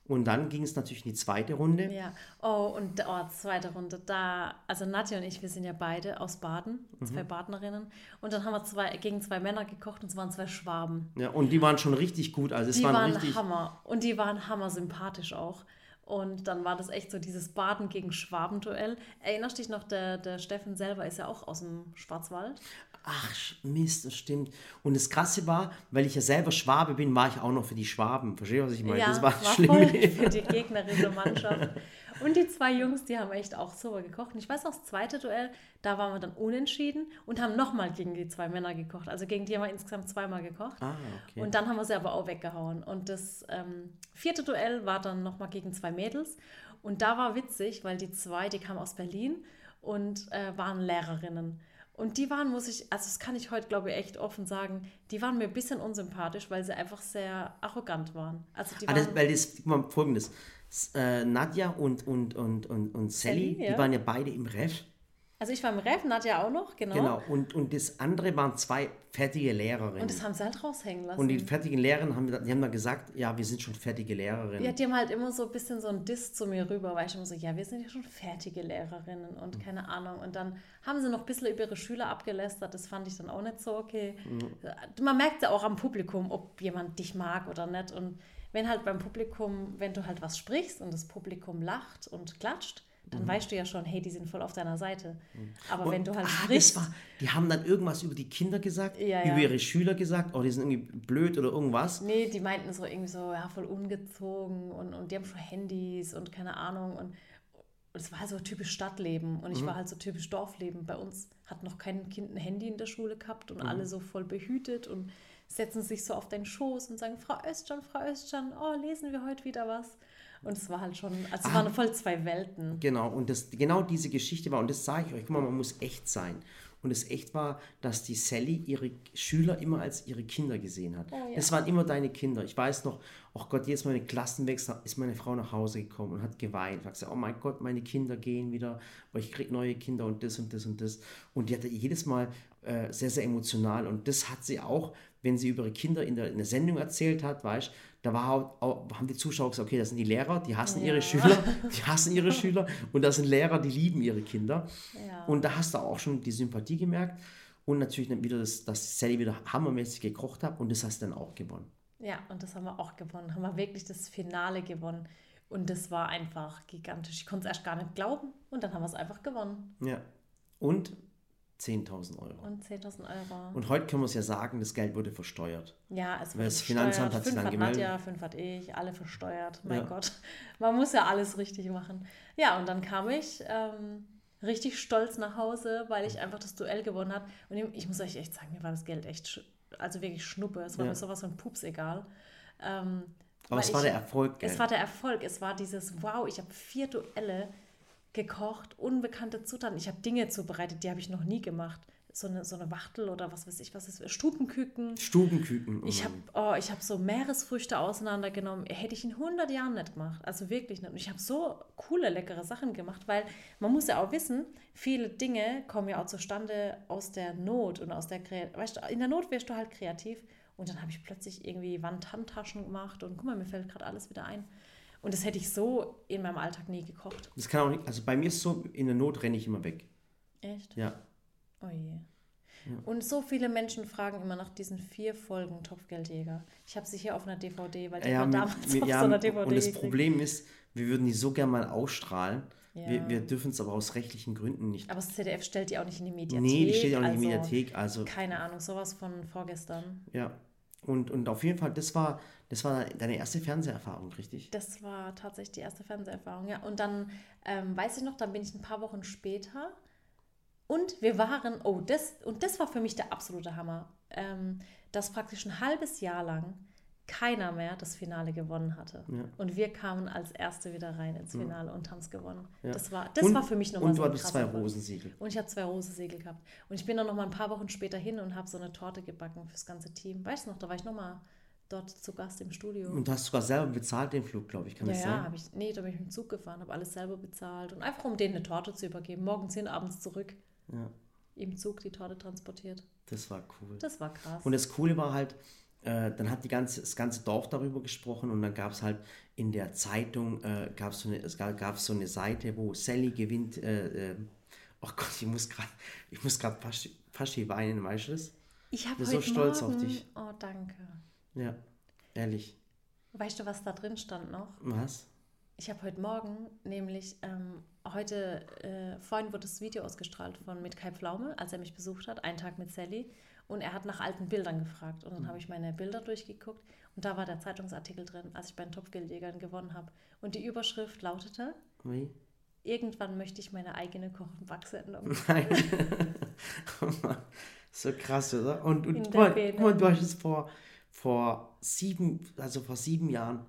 Und dann ging es natürlich in die zweite Runde. Ja. Oh, und oh, zweite Runde. Da, also Nadja und ich, wir sind ja beide aus Baden, zwei Mhm. Badnerinnen. Und dann haben wir zwei, gegen zwei Männer gekocht und es waren zwei Schwaben. Ja, und die waren schon richtig gut. Also es Die waren, waren richtig. Hammer. Und die waren hammer sympathisch auch. Und dann war das echt so dieses Baden gegen Schwaben-Duell. Erinnerst du dich noch, der, der Steffen selber ist ja auch aus dem Schwarzwald. Ach, Mist, das stimmt. Und das Krasse war, weil ich ja selber Schwabe bin, war ich auch noch für die Schwaben. Verstehst du, was ich meine? das war, schlimm. voll für die gegnerische Mannschaft. Und die zwei Jungs, die haben echt auch super gekocht. Und ich weiß auch, das zweite Duell, da waren wir dann unentschieden und haben nochmal gegen die zwei Männer gekocht. Also gegen die haben wir insgesamt zweimal gekocht. Ah, okay. Und dann haben wir sie aber auch weggehauen. Und das ähm, vierte Duell war dann nochmal gegen zwei Mädels. Und da war witzig, weil die zwei, die kamen aus Berlin und äh, waren Lehrerinnen. Und die waren, muss ich, also das kann ich heute, glaube ich, echt offen sagen, die waren mir ein bisschen unsympathisch, weil sie einfach sehr arrogant waren. Also die ah, waren, das, weil das, guck mal, folgendes. Äh, Nadja und, und, und, und, und Sally, Sally, ja. die waren ja beide im Ref. also ich war im Ref, Nadja auch noch, genau. Genau. Und, und das andere waren zwei fertige Lehrerinnen. Und das haben sie halt raushängen lassen. Und die fertigen Lehrerinnen haben, die haben dann gesagt, ja, wir sind schon fertige Lehrerinnen. Ja, die haben halt immer so ein bisschen so ein Diss zu mir rüber, weil ich immer so, ja, wir sind ja schon fertige Lehrerinnen Mhm. und keine Ahnung. Und dann haben sie noch ein bisschen über ihre Schüler abgelästert, das fand ich dann auch nicht so okay. Mhm. Man merkt ja auch am Publikum, ob jemand dich mag oder nicht. Und wenn halt beim Publikum, wenn du halt was sprichst und das Publikum lacht und klatscht, dann weißt du ja schon, hey, die sind voll auf deiner Seite. Aber Mhm. Und- wenn du halt ah, sprichst, war, die haben dann irgendwas über die Kinder gesagt, Ja, über ja. ihre Schüler gesagt, oh, die sind irgendwie blöd oder irgendwas. Nee, die meinten so irgendwie so, ja, voll ungezogen und, und die haben schon Handys und keine Ahnung. Und es war so typisch Stadtleben und ich war halt so typisch Dorfleben. Bei uns hat noch kein Kind ein Handy in der Schule gehabt und alle so voll behütet und setzen sich so auf deinen Schoß und sagen, Frau Östjan, Frau Östjan, oh, lesen wir heute wieder was? Und es war halt schon, also es waren voll zwei Welten. Genau, und das, genau diese Geschichte war, und das sage ich euch, guck mal, man muss echt sein. Und es echt war, dass die Sally ihre Schüler immer als ihre Kinder gesehen hat. Oh ja. Das waren immer deine Kinder. Ich weiß noch, oh Gott, jedes Mal, wenn Klassenwechsel ist meine Frau nach Hause gekommen und hat geweint. Hat gesagt, oh mein Gott, meine Kinder gehen wieder, oh, ich kriege neue Kinder und das und das und das. Und die hatte jedes Mal äh, sehr, sehr emotional. Und das hat sie auch, wenn sie über ihre Kinder in der, in der Sendung erzählt hat, weißt da war auch, auch, haben die Zuschauer gesagt, okay, das sind die Lehrer, die hassen ihre Ja. Schüler, die hassen ihre Schüler und das sind Lehrer, die lieben ihre Kinder. Ja. Und da hast du auch schon die Sympathie gemerkt und natürlich dann wieder, das, dass Sally wieder hammermäßig gekocht hat und das hast du dann auch gewonnen. Ja, und das haben wir auch gewonnen. Haben wir wirklich das Finale gewonnen. Und das war einfach gigantisch. Ich konnte es erst gar nicht glauben. Und dann haben wir es einfach gewonnen. Ja. Und 10.000 Euro. Und 10.000 Euro. Und heute können wir es ja sagen, das Geld wurde versteuert. ja, es Weil wurde das Finanzamt hat sich fünf dann hat gemeldet. Nadja, fünf hat ich, alle versteuert. Mein Ja. Gott. Man muss ja alles richtig machen. Ja, und dann kam ich ähm, richtig stolz nach Hause, weil ich einfach das Duell gewonnen habe. Und ich muss euch echt sagen, mir war das Geld echt, also wirklich Schnuppe. Es war Ja. mir sowas von Pups egal. Ähm, Aber weil es war ich- der Erfolg, gell? Es war der Erfolg. Es war dieses, wow, ich habe vier Duelle gekocht, unbekannte Zutaten. Ich habe Dinge zubereitet, die habe ich noch nie gemacht. So eine, so eine Wachtel oder was weiß ich, was ist, Stubenküken. Stubenküken. Ich oh habe Mann. oh, ich hab so Meeresfrüchte auseinandergenommen. Hätte ich in 100 Jahren nicht gemacht. Also wirklich nicht. Und ich habe so coole, leckere Sachen gemacht, weil man muss ja auch wissen, viele Dinge kommen ja auch zustande aus der Not und aus der Kreativität. Weißt du, in der Not wirst du halt kreativ. Und dann habe ich plötzlich irgendwie Wandhandtaschen gemacht und guck mal, mir fällt gerade alles wieder ein. Und das hätte ich so in meinem Alltag nie gekocht. Das kann auch nicht, also bei mir ist so, in der Not renne ich immer weg. Echt? Ja. Oh je. Und so viele Menschen fragen immer nach diesen vier Folgen Topfgeldjäger. Ich habe sie hier auf einer DVD, weil die ja, war damals mit- auf ja, so einer DVD und das gekriegt. Problem ist, wir würden die so gerne mal ausstrahlen. Ja. Wir, wir dürfen es aber aus rechtlichen Gründen nicht. Aber das ZDF stellt die auch nicht in die Mediathek. nee, die steht ja auch nicht in der also, Mediathek. Also, Keine Ahnung, sowas von vorgestern. ja. Und, und auf jeden Fall, das war, das war deine erste Fernseherfahrung, richtig? Das war tatsächlich die erste Fernseherfahrung, ja. Und dann ähm, weiß ich noch, dann bin ich ein paar Wochen später und wir waren, oh, das, und das war für mich der absolute Hammer, ähm, dass praktisch ein halbes Jahr lang keiner mehr das Finale gewonnen hatte. Ja. Und wir kamen als Erste wieder rein ins Finale und haben es gewonnen. Ja. Das, war, das und, war für mich nochmal Und so du ein hattest krasser zwei Erfolg. Rosensiegel. Und ich habe zwei Rosensegel gehabt. Und ich bin dann noch mal ein paar Wochen später hin und habe so eine Torte gebacken fürs ganze Team. Weißt du noch, da war ich noch mal dort zu Gast im Studio. Und du hast sogar selber bezahlt den Flug, glaube ich. Kann ja, das ja, sein? habe ich. Nee, da bin ich mit dem Zug gefahren, habe alles selber bezahlt. Und einfach um denen eine Torte zu übergeben. Morgens hin, abends zurück. Ja, Im Zug die Torte transportiert. das war cool. Das war krass. Und das Coole war halt, äh, dann hat die ganze, das ganze Dorf darüber gesprochen und dann gab es halt in der Zeitung, äh, gab's so eine, es gab, gab's so eine Seite, wo Sally gewinnt. Äh, äh, oh Gott, ich muss gerade, ich muss gerade fast, fast hier weinen, weißt du das? ich habe so stolz auf Morgen, dich. Oh, danke. Ja, ehrlich. Weißt du, was da drin stand noch? Was? Ich habe heute Morgen, nämlich ähm, heute, äh, vorhin wurde das Video ausgestrahlt von mit Kai Pflaume, als er mich besucht hat, einen Tag mit Sally. Und er hat nach alten Bildern gefragt. Und dann habe ich meine Bilder durchgeguckt. Und da war der Zeitungsartikel drin, als ich bei den Topfgeldjägern gewonnen habe. Und die Überschrift lautete: Wie? Irgendwann möchte ich meine eigene Koch- und Backsendung. Nein. so krass, oder? Und, und guck mal, Vene. guck mal, du hast es vor, vor sieben, also vor sieben Jahren,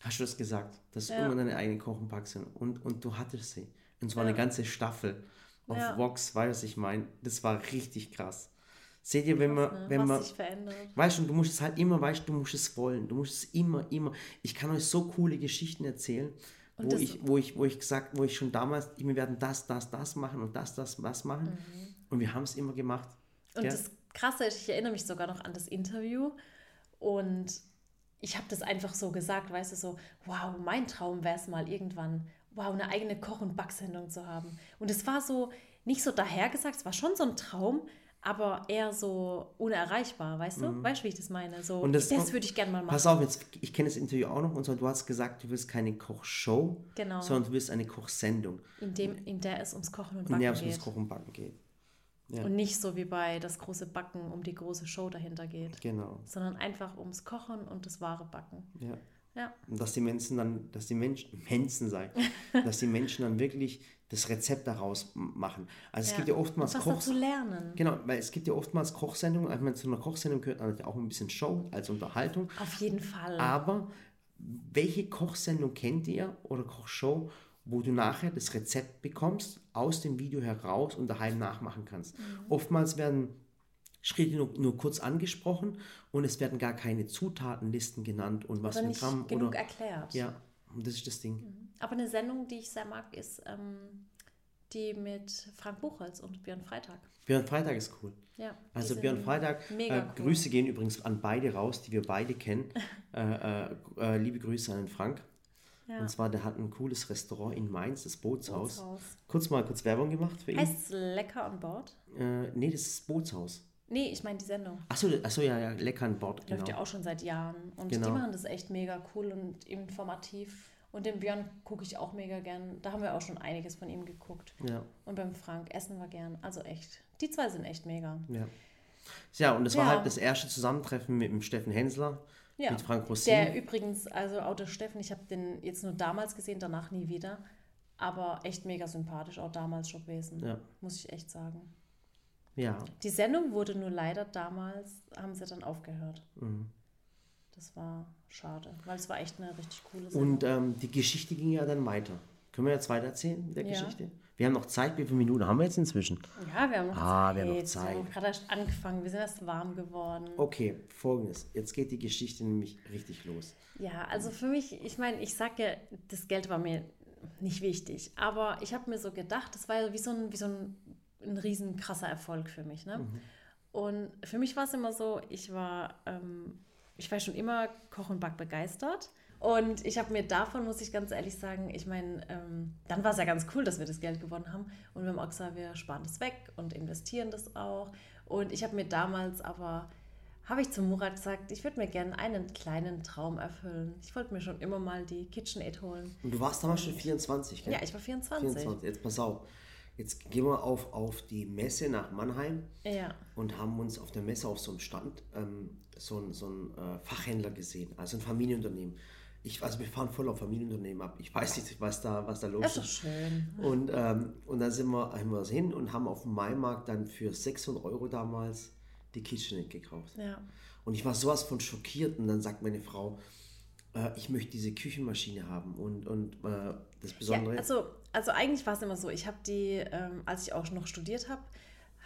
hast du das gesagt, dass du Ja. immer deine eigene Kochen packst. Und, und du hattest sie. Und zwar Ja. eine ganze Staffel auf Ja. Vox, weißt du, was ich meine? Das war richtig krass. Seht ihr, wenn man, Ne? wenn man. Weißt du, du musst es halt immer, weißt du, du musst es wollen. Du musst es immer, immer. Ich kann euch so coole Geschichten erzählen, Und wo ich, wo ich, wo ich gesagt, wo ich schon damals, wir werden das, das, das machen und das, das, was machen. Mhm. Und wir haben es immer gemacht. Und gell? das Krasse ist, ich erinnere mich sogar noch an das Interview und ich habe das einfach so gesagt, weißt du, so, wow, mein Traum wäre es mal irgendwann, wow, eine eigene Koch- und Backsendung zu haben. Und es war so, nicht so dahergesagt, es war schon so ein Traum, aber eher so unerreichbar, weißt du? Weißt du, wie ich das meine? So, Mhm. Und das- das, würde ich gerne mal machen. Pass auf, jetzt, ich kenne das Interview auch noch und zwar, du hast gesagt, du willst keine Kochshow, Genau. sondern du willst eine Kochsendung. in, dem, in der es ums Kochen und Backen der es geht. ums Kochen und Backen geht. Ja. Und nicht so wie bei das große Backen um die große Show dahinter geht, Genau. sondern einfach ums Kochen und das wahre Backen. Ja. Ja. Und dass die Menschen dann, dass die Menschen, Menschen sei, dass die Menschen dann wirklich das Rezept daraus machen. Also es gibt ja oftmals was Kochs. dazu lernen. Genau, weil es gibt ja oftmals Kochsendungen, also man zu einer Kochsendung gehört natürlich auch ein bisschen Show als Unterhaltung. Auf jeden Fall. Aber welche Kochsendung kennt ihr oder Kochshow, wo du nachher das Rezept bekommst, aus dem Video heraus und daheim nachmachen kannst? Mhm. Oftmals werden Schritte nur, nur kurz angesprochen und es werden gar keine Zutatenlisten genannt und was Oder nicht Gramm. genug oder, erklärt. ja, und das ist das Ding. Aber eine Sendung, die ich sehr mag, ist ähm, die mit Frank Buchholz und Björn Freitag. Björn Freitag ist cool. Ja, Also Björn Freitag, mega äh, cool. Grüße gehen übrigens an beide raus, die wir beide kennen. äh, äh, äh, liebe Grüße an den Frank. Ja. Und zwar, der hat ein cooles Restaurant in Mainz, das Bootshaus. Bootshaus. Kurz mal kurz Werbung gemacht für ihn. Heißt es lecker an Bord? Äh, nee, das ist das Bootshaus. Nee, ich meine die Sendung. Achso, achso ja, ja, lecker an Bord, Läuft ja genau. auch schon seit Jahren. Und Genau. die machen das echt mega cool und informativ. Und den Björn gucke ich auch mega gern. Da haben wir auch schon einiges von ihm geguckt. Ja, Und beim Frank essen wir gern. Also echt. Die zwei sind echt mega. ja. Ja, und das war Ja. halt das erste Zusammentreffen mit dem Steffen Hensler, Ja. mit Frank Rossin. Der übrigens, also auch der Steffen, ich habe den jetzt nur damals gesehen, danach nie wieder. Aber echt mega sympathisch, auch damals schon gewesen. Ja. Muss ich echt sagen. Ja, Die Sendung wurde nur leider damals, haben sie dann aufgehört. Mhm. Das war schade, weil es war echt eine richtig coole Sendung. und ähm, die Geschichte ging ja dann weiter. Können wir jetzt weiter erzählen mit der Ja. Geschichte? Wir haben noch Zeit, wie viele Minuten haben wir jetzt inzwischen? ja, wir haben noch Ah, Zeit. wir haben noch Wir Zeit. haben gerade erst angefangen, wir sind erst warm geworden. Okay, folgendes. Jetzt geht die Geschichte nämlich richtig los. Ja, also für mich, ich meine, ich sage ja, das Geld war mir nicht wichtig, aber ich habe mir so gedacht, das war ja wie so ein, wie so ein, ein riesen krasser Erfolg für mich. Ne? Und für mich war es immer so, ich war, ähm, ich war schon immer Koch und Back begeistert. Und ich habe mir davon, muss ich ganz ehrlich sagen, ich meine, ähm, dann war es ja ganz cool, dass wir das Geld gewonnen haben. Und wir haben auch gesagt, wir sparen das weg und investieren das auch. Und ich habe mir damals aber, habe ich zu Murat gesagt, ich würde mir gerne einen kleinen Traum erfüllen. Ich wollte mir schon immer mal die KitchenAid holen. Und du warst damals schon 24, gell? Ja, ich war 24. 24. Jetzt pass auf. Jetzt gehen wir auf, auf die Messe nach Mannheim Ja, und haben uns auf der Messe auf so einem Stand ähm, so einen so einen, äh, Fachhändler gesehen, also ein Familienunternehmen. Ich, also wir fahren voll auf Familienunternehmen ab. Ich weiß nicht, was da, was da los das ist ist. schön. Und, ähm, und dann sind wir, haben wir hin und haben auf dem Maimarkt dann für 600 Euro damals die KitchenAid gekauft. Ja. Und ich war sowas von schockiert und dann sagt meine Frau, äh, ich möchte diese Küchenmaschine haben. Und, und äh, das Ja, Besondere also, also eigentlich war es immer so, ich habe die, ähm, als ich auch noch studiert habe,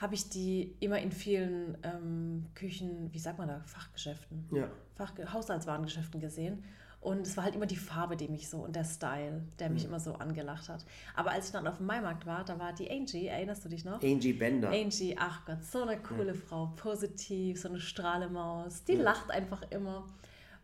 habe ich die immer in vielen ähm, Küchen, wie sagt man da, Fachgeschäften, Ja. Fach Haushaltswarengeschäften gesehen. Und es war halt immer die Farbe, die mich so und der Style, der Mhm. mich immer so angelacht hat. Aber als ich dann auf dem Maimarkt war, da war die Angie, erinnerst du dich noch? Angie Bender. Angie, ach Gott, so eine coole Frau, positiv, so eine Strahlemaus, die Ja. lacht einfach immer.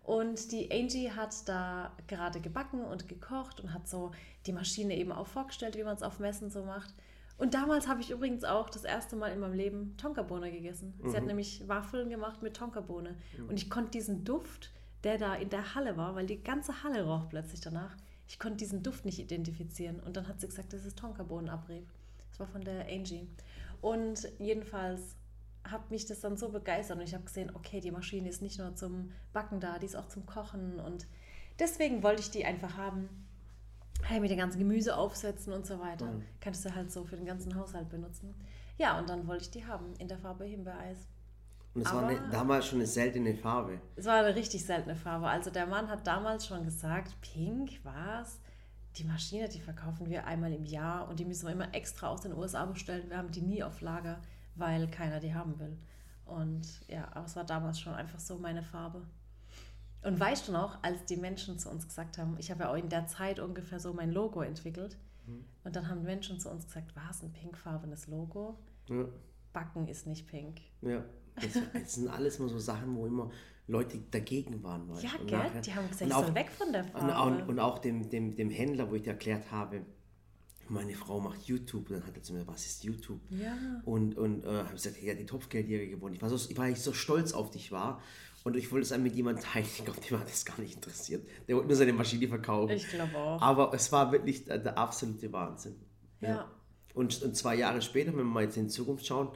Und die Angie hat da gerade gebacken und gekocht und hat so die Maschine eben auch vorgestellt, wie man es auf Messen so macht. Und damals habe ich übrigens auch das erste Mal in meinem Leben Tonkabohne gegessen. Sie hat nämlich Waffeln gemacht mit Tonkabohne. Und ich konnte diesen Duft, der da in der Halle war, weil die ganze Halle roch plötzlich danach, ich konnte diesen Duft nicht identifizieren. Und dann hat sie gesagt, das ist Tonkabohnenabrieb. Das war von der Angie. Und jedenfalls hat mich das dann so begeistert und ich habe gesehen, okay, die Maschine ist nicht nur zum Backen da, die ist auch zum Kochen und deswegen wollte ich die einfach haben. Hey, mit dem ganzen Gemüse aufsetzen und so weiter. Mhm. Kannst du halt so für den ganzen Haushalt benutzen. Ja, und dann wollte ich die haben in der Farbe Himbeereis. Und es war eine, damals schon eine seltene Farbe. Es war eine richtig seltene Farbe. Also der Mann hat damals schon gesagt, pink, was? Die Maschine, die verkaufen wir einmal im Jahr und die müssen wir immer extra aus den USA bestellen. Wir haben die nie auf Lager, weil keiner die haben will. Und ja, aber es war damals schon einfach so meine Farbe. Und weißt du noch, als die Menschen zu uns gesagt haben, ich habe ja auch in der Zeit ungefähr so mein Logo entwickelt. Und dann haben Menschen zu uns gesagt, was, ein pinkfarbenes Logo? Ja, Backen ist nicht pink. ja. Das, das sind alles mal so Sachen, wo immer Leute dagegen waren. weißt Ja. Und gell? nachher- Die haben gesagt, und ich auch, soll weg von der und, Farbe. auch, und auch dem, dem, dem Händler, wo ich dir erklärt habe, meine Frau macht YouTube. Und dann hat er zu mir, was ist YouTube? ja. Und, und äh, habe gesagt, ja, die Topfgeldjäger gewonnen. Ich war, so, ich war so stolz auf dich war. Und ich wollte es dann mit jemandem teilen. Ich glaube, dem hat das gar nicht interessiert. Der wollte nur seine Maschine verkaufen. Ich glaube auch. Aber es war wirklich der, der absolute Wahnsinn. Ja. Und, und zwei Jahre später, wenn wir mal jetzt in die Zukunft schauen,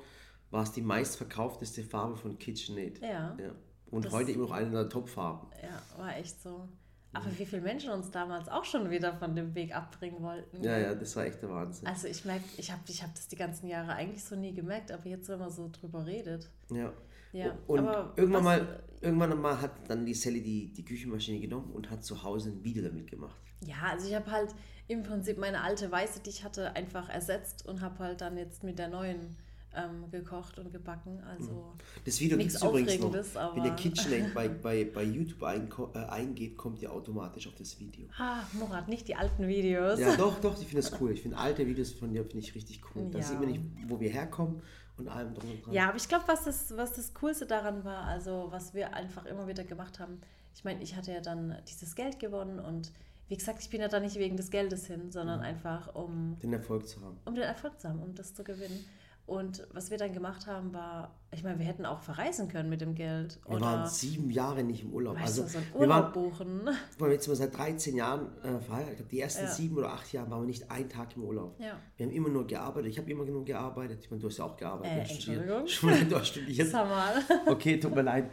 war es die meistverkaufteste Farbe von KitchenAid. Ja. ja. Und Das- heute immer noch eine der Top-Farben. Ja, war echt so. Aber wie viele Menschen uns damals auch schon wieder von dem Weg abbringen wollten. Ja, ja, das war echt der Wahnsinn. Also ich merke, ich habe ich hab das die ganzen Jahre eigentlich so nie gemerkt, aber jetzt, wenn man so drüber redet. Ja. Ja, Und aber irgendwann, was- mal, irgendwann mal hat dann die Sally die, die Küchenmaschine genommen und hat zu Hause ein Video damit gemacht. Ja, also ich habe halt im Prinzip meine alte weiße, die ich hatte, einfach ersetzt und habe halt dann jetzt mit der neuen ähm, gekocht und gebacken. Also Das Video gibt es übrigens noch. Wenn ihr KitchenAid bei, bei, bei YouTube einko- äh, eingebt, kommt ihr automatisch auf das Video. ah, Murat, nicht die alten Videos. Ja, doch, doch, ich finde das cool. Ich finde alte Videos von dir finde ich richtig cool. Da Ja. sieht man nicht, wo wir herkommen und allem drum und dran. Ja, aber ich glaube, was das, was das Coolste daran war, also was wir einfach immer wieder gemacht haben, ich meine, ich hatte ja dann dieses Geld gewonnen und wie gesagt, ich bin ja da nicht wegen des Geldes hin, sondern einfach um, Den Erfolg zu haben. um den Erfolg zu haben, um das zu gewinnen. Und was wir dann gemacht haben, war, ich meine, wir hätten auch verreisen können mit dem Geld. Wir waren sieben Jahre nicht im Urlaub. weißt also, du, so einen wir Urlaub waren, buchen. wir waren jetzt mal seit 13 Jahren äh, verheiratet. Die ersten Ja. sieben oder acht Jahre waren wir nicht einen Tag im Urlaub. Ja. Wir haben immer nur gearbeitet. Ich habe immer nur gearbeitet. Ich meine, du hast ja auch gearbeitet. Äh, studiert. Entschuldigung. Schon, du hast studiert. Sag mal. Okay, tut mir leid.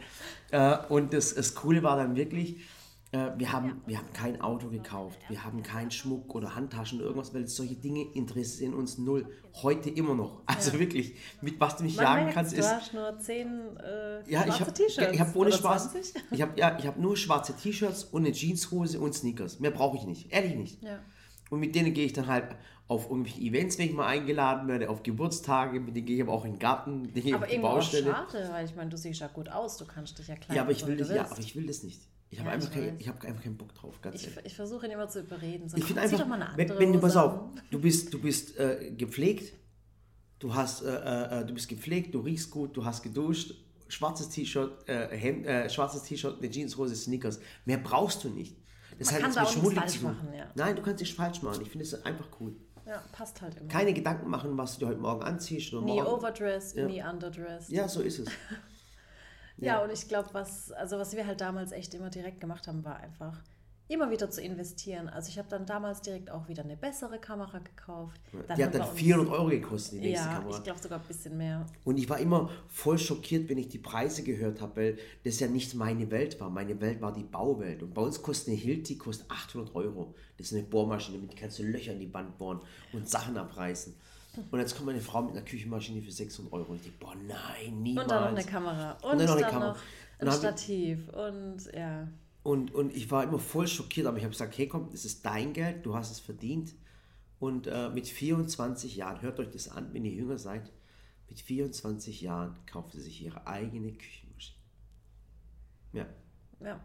Äh, und das, das Coole war dann wirklich, äh, wir, haben, wir haben kein Auto gekauft, wir haben keinen Schmuck oder Handtaschen oder irgendwas, weil solche Dinge interessieren uns null. Heute immer noch. Also wirklich, mit was du mich Man jagen kannst, du ist. hast nur zehn äh, Ja, ich schwarze habe T-Shirts. ich hab ohne Spaß. 20. Ich habe ja, ich hab nur schwarze T-Shirts und eine Jeanshose und Sneakers. Mehr brauche ich nicht. Ehrlich nicht. Ja. Und mit denen gehe ich dann halt auf irgendwelche Events, wenn ich mal eingeladen werde, auf Geburtstage, mit denen gehe ich aber auch in den Garten, mit denen gehe ich Aber auf die Baustelle. schade, weil ich meine, du siehst ja gut aus, du kannst dich ja klein Ja, aber ich will machen, das, du ja, aber ich will das nicht. Ich habe Ja, einfach, kein, ich hab einfach keinen Bock drauf, ganz Ich, ehrlich. ich versuche ihn immer zu überreden. So, Ich finde einfach, doch mal eine wenn, wenn du, pass auf, du bist, du bist äh, gepflegt, du hast, äh, äh, du bist gepflegt, du riechst gut, du hast geduscht, schwarzes T-Shirt, äh, äh, schwarzes T-Shirt, eine Jeanshose, Sneakers. Mehr brauchst du nicht. Das Man hat kann da auch nichts falsch machen, ja. Nein, du kannst dich falsch machen. Ich finde es einfach cool. Ja, passt halt immer. Keine Gedanken machen, was du dir heute Morgen anziehst oder nie morgen. overdressed, Ja. nie underdressed. Ja, so ist es. Ja, und ich glaube, was, also was wir halt damals echt immer direkt gemacht haben, war einfach immer wieder zu investieren. Also ich habe dann damals direkt auch wieder eine bessere Kamera gekauft. Die haben hat dann uns- 400 Euro gekostet, die nächste Ja, Kamera. ich glaube sogar ein bisschen mehr. Und ich war immer voll schockiert, wenn ich die Preise gehört habe, weil das ja nicht meine Welt war. Meine Welt war die Bauwelt. Und bei uns kostet eine Hilti kostet 800 Euro. Das ist eine Bohrmaschine, damit kannst du Löcher in die Wand bohren und Sachen abreißen. Und jetzt kommt meine Frau mit einer Küchenmaschine für 600 Euro. Und ich denke, boah, nein, niemals. Und dann noch eine Kamera. Und, dann dann noch noch, eine Kamera. ein Und dann hab ich- Stativ. Und ja. Und, und ich war immer voll schockiert, aber ich habe gesagt, hey komm, das ist dein Geld, du hast es verdient. Und äh, mit 24 Jahren, hört euch das an, wenn ihr jünger seid, mit 24 Jahren kauft sie sich ihre eigene Küchenmaschine. Ja, Ja.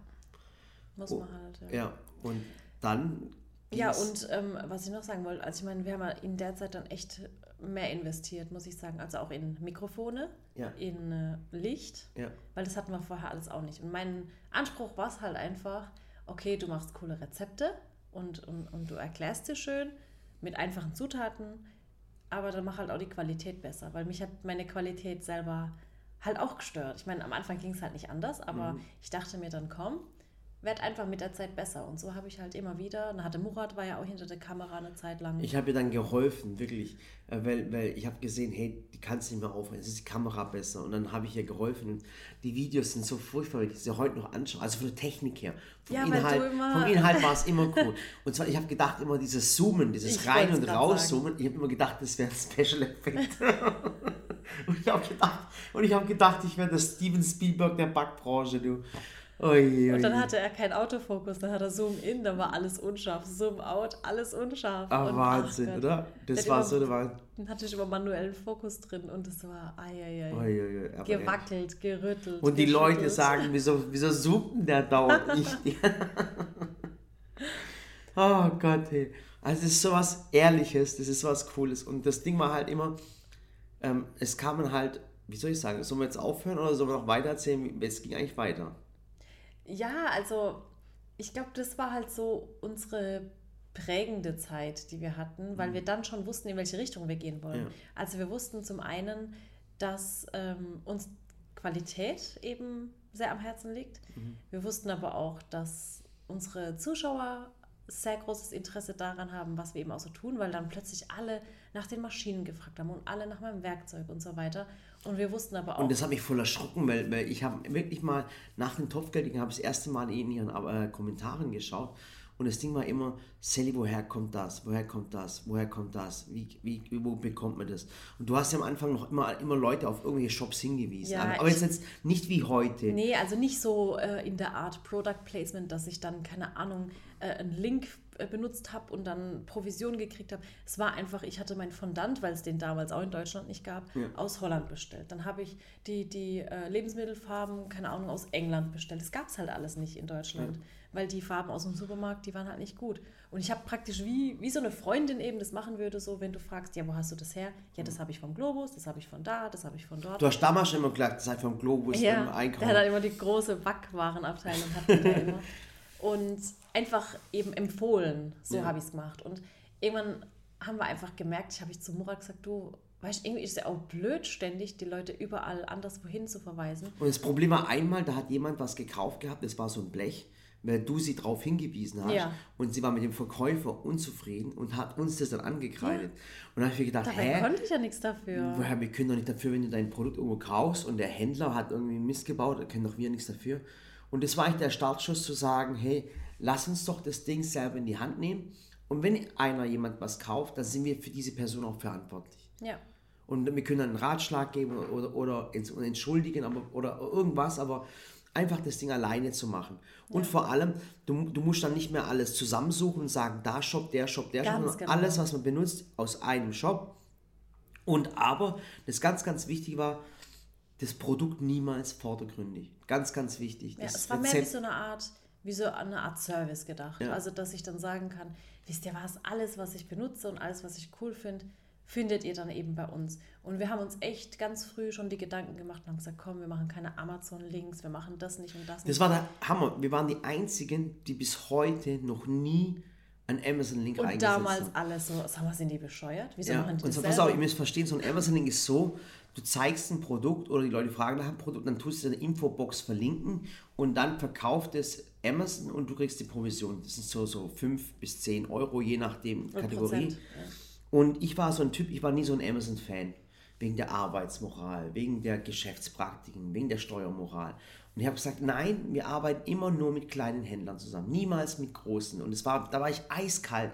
Muss Oh, man halt. Ja. ja. Und dann. Ja, und ähm, was ich noch sagen wollte, also ich meine, wir haben ja in der Zeit dann echt mehr investiert, muss ich sagen. Also auch in Mikrofone, Ja. in äh, Licht, Ja, weil das hatten wir vorher alles auch nicht. Und mein Anspruch war es halt einfach, okay, du machst coole Rezepte und, und, und du erklärst sie schön mit einfachen Zutaten, aber dann mach halt auch die Qualität besser, weil mich hat meine Qualität selber halt auch gestört. Ich meine, am Anfang ging es halt nicht anders, aber ich dachte mir dann, komm, werd einfach mit der Zeit besser. Und so habe ich halt immer wieder, dann hatte Murat, war ja auch hinter der Kamera eine Zeit lang. Ich habe ihr dann geholfen, wirklich, äh, weil, weil ich habe gesehen, hey, die kannst nicht mehr aufhören, es ist die Kamera besser. Und dann habe ich ihr geholfen und die Videos sind so furchtbar, wenn ich sie heute noch anschaue, also von der Technik her. Vom, Ja, Inhalt, vom Inhalt war es immer cool. Und zwar, ich habe gedacht, immer dieses Zoomen, dieses Ich Rein- und Rauszoomen, ich habe immer gedacht, das wäre ein Special Effekt. und ich habe gedacht, und ich habe gedacht, ich wäre der Steven Spielberg der Backbranche, du. Oje, und dann hatte er keinen Autofokus, dann hat er Zoom in, dann war alles unscharf, Zoom out, alles unscharf. Ah, Und, Wahnsinn, ach oder? Das war immer- so, da war. Dann hatte ich immer manuellen Fokus drin und es war ai, ai, ai. Oje, oje, aber echt. gewackelt, gerüttelt. Und die Leute sagen, wieso, wieso zoomt der dauernd nicht? oh Gott, hey. Also es ist sowas Ehrliches, das ist was Cooles. Und das Ding war halt immer, ähm, es kamen halt, wie soll ich sagen, sollen wir jetzt aufhören oder sollen wir noch weiter erzählen? Es ging eigentlich weiter. Ja, also ich glaube, das war halt so unsere prägende Zeit, die wir hatten, weil wir dann schon wussten, in welche Richtung wir gehen wollen. Mhm. Ja. Also wir wussten zum einen, dass ähm, uns Qualität eben sehr am Herzen liegt. Mhm. Wir wussten aber auch, dass unsere Zuschauer sehr großes Interesse daran haben, was wir eben auch so tun, weil dann plötzlich alle nach den Maschinen gefragt haben und alle nach meinem Werkzeug und so weiter. Und wir wussten aber auch, Und das hat mich voll erschrocken, weil, weil ich habe wirklich mal nach dem Topfgelding habe ich das erste Mal in ihren äh, Kommentaren geschaut und das Ding war immer, Sally, woher kommt das? Woher kommt das? Woher kommt das? Wie, wie, wo bekommt man das? Und du hast ja am Anfang noch immer, immer Leute auf irgendwelche Shops hingewiesen. Ja, aber, aber ich- jetzt, jetzt nicht wie heute. Nee, also nicht so äh, in der Art Product Placement, dass ich dann, keine Ahnung, äh, einen Link benutzt habe und dann Provision gekriegt habe. Es war einfach, ich hatte meinen Fondant, weil es den damals auch in Deutschland nicht gab, aus Holland bestellt. Dann habe ich die, die äh, Lebensmittelfarben, keine Ahnung, aus England bestellt. Das gab es halt alles nicht in Deutschland, weil die Farben aus dem Supermarkt, die waren halt nicht gut. Und ich habe praktisch wie, wie so eine Freundin eben das machen würde, so wenn du fragst, ja, wo hast du das her? Ja, das habe ich vom Globus, das habe ich von da, das habe ich von dort. Du hast damals schon immer gesagt, seid vom Globus im Ja, der hat halt immer die große Backwarenabteilung, hat immer. Und einfach eben empfohlen, so Ja. habe ich es gemacht. Und irgendwann haben wir einfach gemerkt, ich habe ich zu Murat gesagt, du, weißt irgendwie ist es ja auch blöd, ständig die Leute überall anderswohin zu verweisen. Und das Problem war einmal, da hat jemand was gekauft gehabt, das war so ein Blech, weil du sie darauf hingewiesen hast. Ja. Und sie war mit dem Verkäufer unzufrieden und hat uns das dann angekreidet. Und dann habe ich mir gedacht, Dabei hä? konnte ich ja nichts dafür. Woher, wir können doch nicht dafür, wenn du dein Produkt irgendwo kaufst und der Händler hat irgendwie Mist gebaut, da können doch wir nichts dafür. Und das war eigentlich der Startschuss zu sagen, hey, lass uns doch das Ding selber in die Hand nehmen. Und wenn einer jemand was kauft, dann sind wir für diese Person auch verantwortlich. Ja. Und wir können dann einen Ratschlag geben oder, oder, oder ents- oder entschuldigen aber, oder irgendwas, aber einfach das Ding alleine zu machen. Und vor allem, du, du musst dann nicht mehr alles zusammensuchen und sagen, da Shop, der Shop, der Shop, Ganz sondern genau. alles, was man benutzt, aus einem Shop. Und aber, das ganz, ganz wichtig war, das Produkt niemals vordergründig. Ganz, ganz wichtig. Ja, Das es war mehr wie Rezept- so eine Art, wie so eine Art Service gedacht. Ja. Also, dass ich dann sagen kann, wisst ihr was, alles, was ich benutze und alles, was ich cool finde, findet ihr dann eben bei uns. Und wir haben uns echt ganz früh schon die Gedanken gemacht und haben gesagt, komm, wir machen keine Amazon-Links, wir machen das nicht und das nicht. Das war der Hammer. Wir waren die Einzigen, die bis heute noch nie einen Amazon-Link und eingesetzt damals haben. alles so, sag mal, sind die bescheuert? Wieso Ja, machen die und das so, pass auf, ihr müsst verstehen, so ein Amazon-Link ist so, du zeigst ein Produkt oder die Leute fragen nach einem Produkt, dann tust du eine Infobox verlinken und dann verkauft es Amazon und du kriegst die Provision. Das sind so, so 5 bis 10 Euro, je nachdem Und Kategorie. Ja. Und ich war so ein Typ, ich war nie so ein Amazon-Fan. Wegen der Arbeitsmoral, wegen der Geschäftspraktiken, wegen der Steuermoral. Und ich habe gesagt, nein, wir arbeiten immer nur mit kleinen Händlern zusammen, niemals mit großen. Und es war, da war ich eiskalt.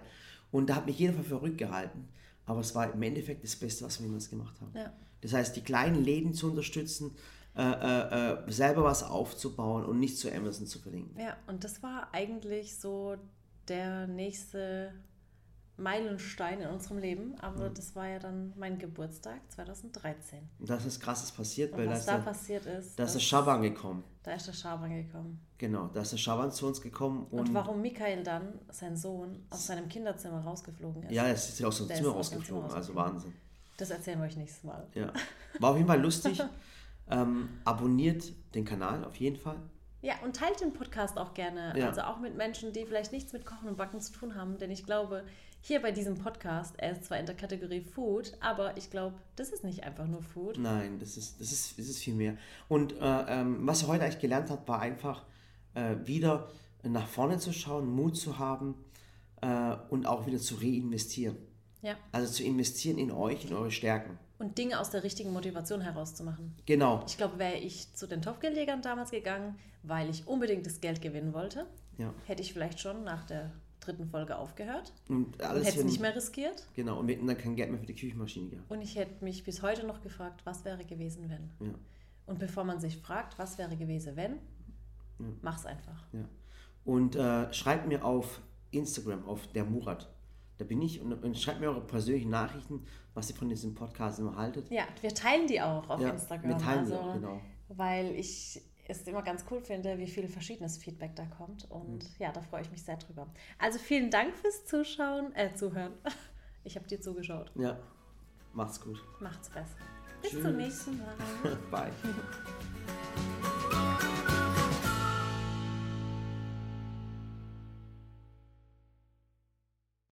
Und da hat mich jeder für verrückt gehalten. Aber es war im Endeffekt das Beste, was wir jemals gemacht haben. Ja. Das heißt, die kleinen Läden zu unterstützen, äh, äh, äh, selber was aufzubauen und nicht zu Amazon zu verlinken. Ja, und das war eigentlich so der nächste Meilenstein in unserem Leben. Mhm. Aber das war ja dann mein Geburtstag 2013. Und da ist was Krasses passiert, Und weil da was ist, da der, passiert ist, da ist der das- Schaban gekommen. da ist der Schaban gekommen. Genau, da ist der Schaban zu uns gekommen. Und, Und, warum Michael dann, sein Sohn, aus seinem Kinderzimmer rausgeflogen ist, Ja, es ist ja aus dem Der Zimmer rausgeflogen, Zimmer also. Wahnsinn. das erzählen wir euch nächstes Mal. Ja. War auf jeden Fall lustig. ähm, abonniert den Kanal auf jeden Fall. Ja, und teilt den Podcast auch gerne. Ja. Also auch mit Menschen, die vielleicht nichts mit Kochen und Backen zu tun haben. Denn ich glaube, hier bei diesem Podcast, er ist zwar in der Kategorie Food, aber ich glaube, das ist nicht einfach nur Food. Nein, das ist, das ist, das ist viel mehr. Und äh, ähm, was er heute eigentlich gelernt hat, war einfach äh, wieder nach vorne zu schauen, Mut zu haben äh, und auch wieder zu reinvestieren. Ja. Also zu investieren in euch, in eure Stärken. Und Dinge aus der richtigen Motivation herauszumachen. Genau. Ich glaube, wäre ich zu den Topfgeldjägern damals gegangen, weil ich unbedingt das Geld gewinnen wollte, Ja. hätte ich vielleicht schon nach der dritten Folge aufgehört Und alles hätte es nicht mehr riskiert. Genau, und wir hätten dann kein Geld mehr für die Küchenmaschine gehabt. Und ich hätte mich bis heute noch gefragt, was wäre gewesen, wenn. Ja. Und bevor man sich fragt, was wäre gewesen, wenn, mach's einfach. Ja. Und äh, schreibt mir auf Instagram, auf der Murat. Da bin ich und, und schreibt mir eure persönlichen Nachrichten, was ihr von diesem Podcast immer haltet. Ja, wir teilen die auch auf Ja, Instagram. wir teilen die also, auch, genau. Weil ich es immer ganz cool finde, wie viel verschiedenes Feedback da kommt. Und Mhm. ja, da freue ich mich sehr drüber. Also vielen Dank fürs Zuschauen, äh, Zuhören. Ich habe dir zugeschaut. Ja, macht's gut. Macht's besser. Bis Tschüss. zum nächsten Mal. Bye.